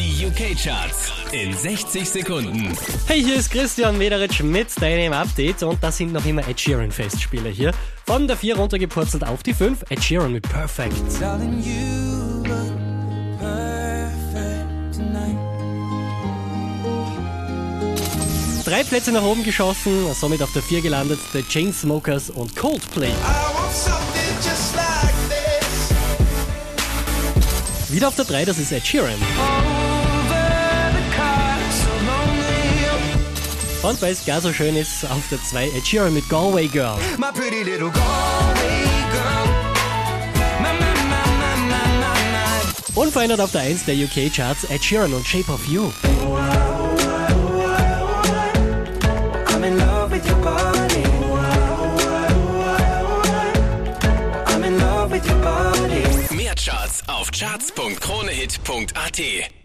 Die UK-Charts in 60 Sekunden. Hey, hier ist Christian Mederitsch mit deinem Update und das sind noch immer Ed Sheeran Festspiele hier. Von der 4 runtergepurzelt auf die 5, Ed Sheeran mit Perfect. Perfect. Drei Plätze nach oben geschossen, somit auf der 4 gelandet, The Chainsmokers und Coldplay. Wieder auf der 3, das ist Ed Sheeran. Und weil es gar so schön ist, auf der 2 Ed Sheeran mit Galway Girl. My pretty little Galway girl. My, my, my. Unverändert auf der 1 der UK Charts Ed Sheeran und Shape of You. I'm in love with your body. Mehr Charts auf charts.kronehit.at.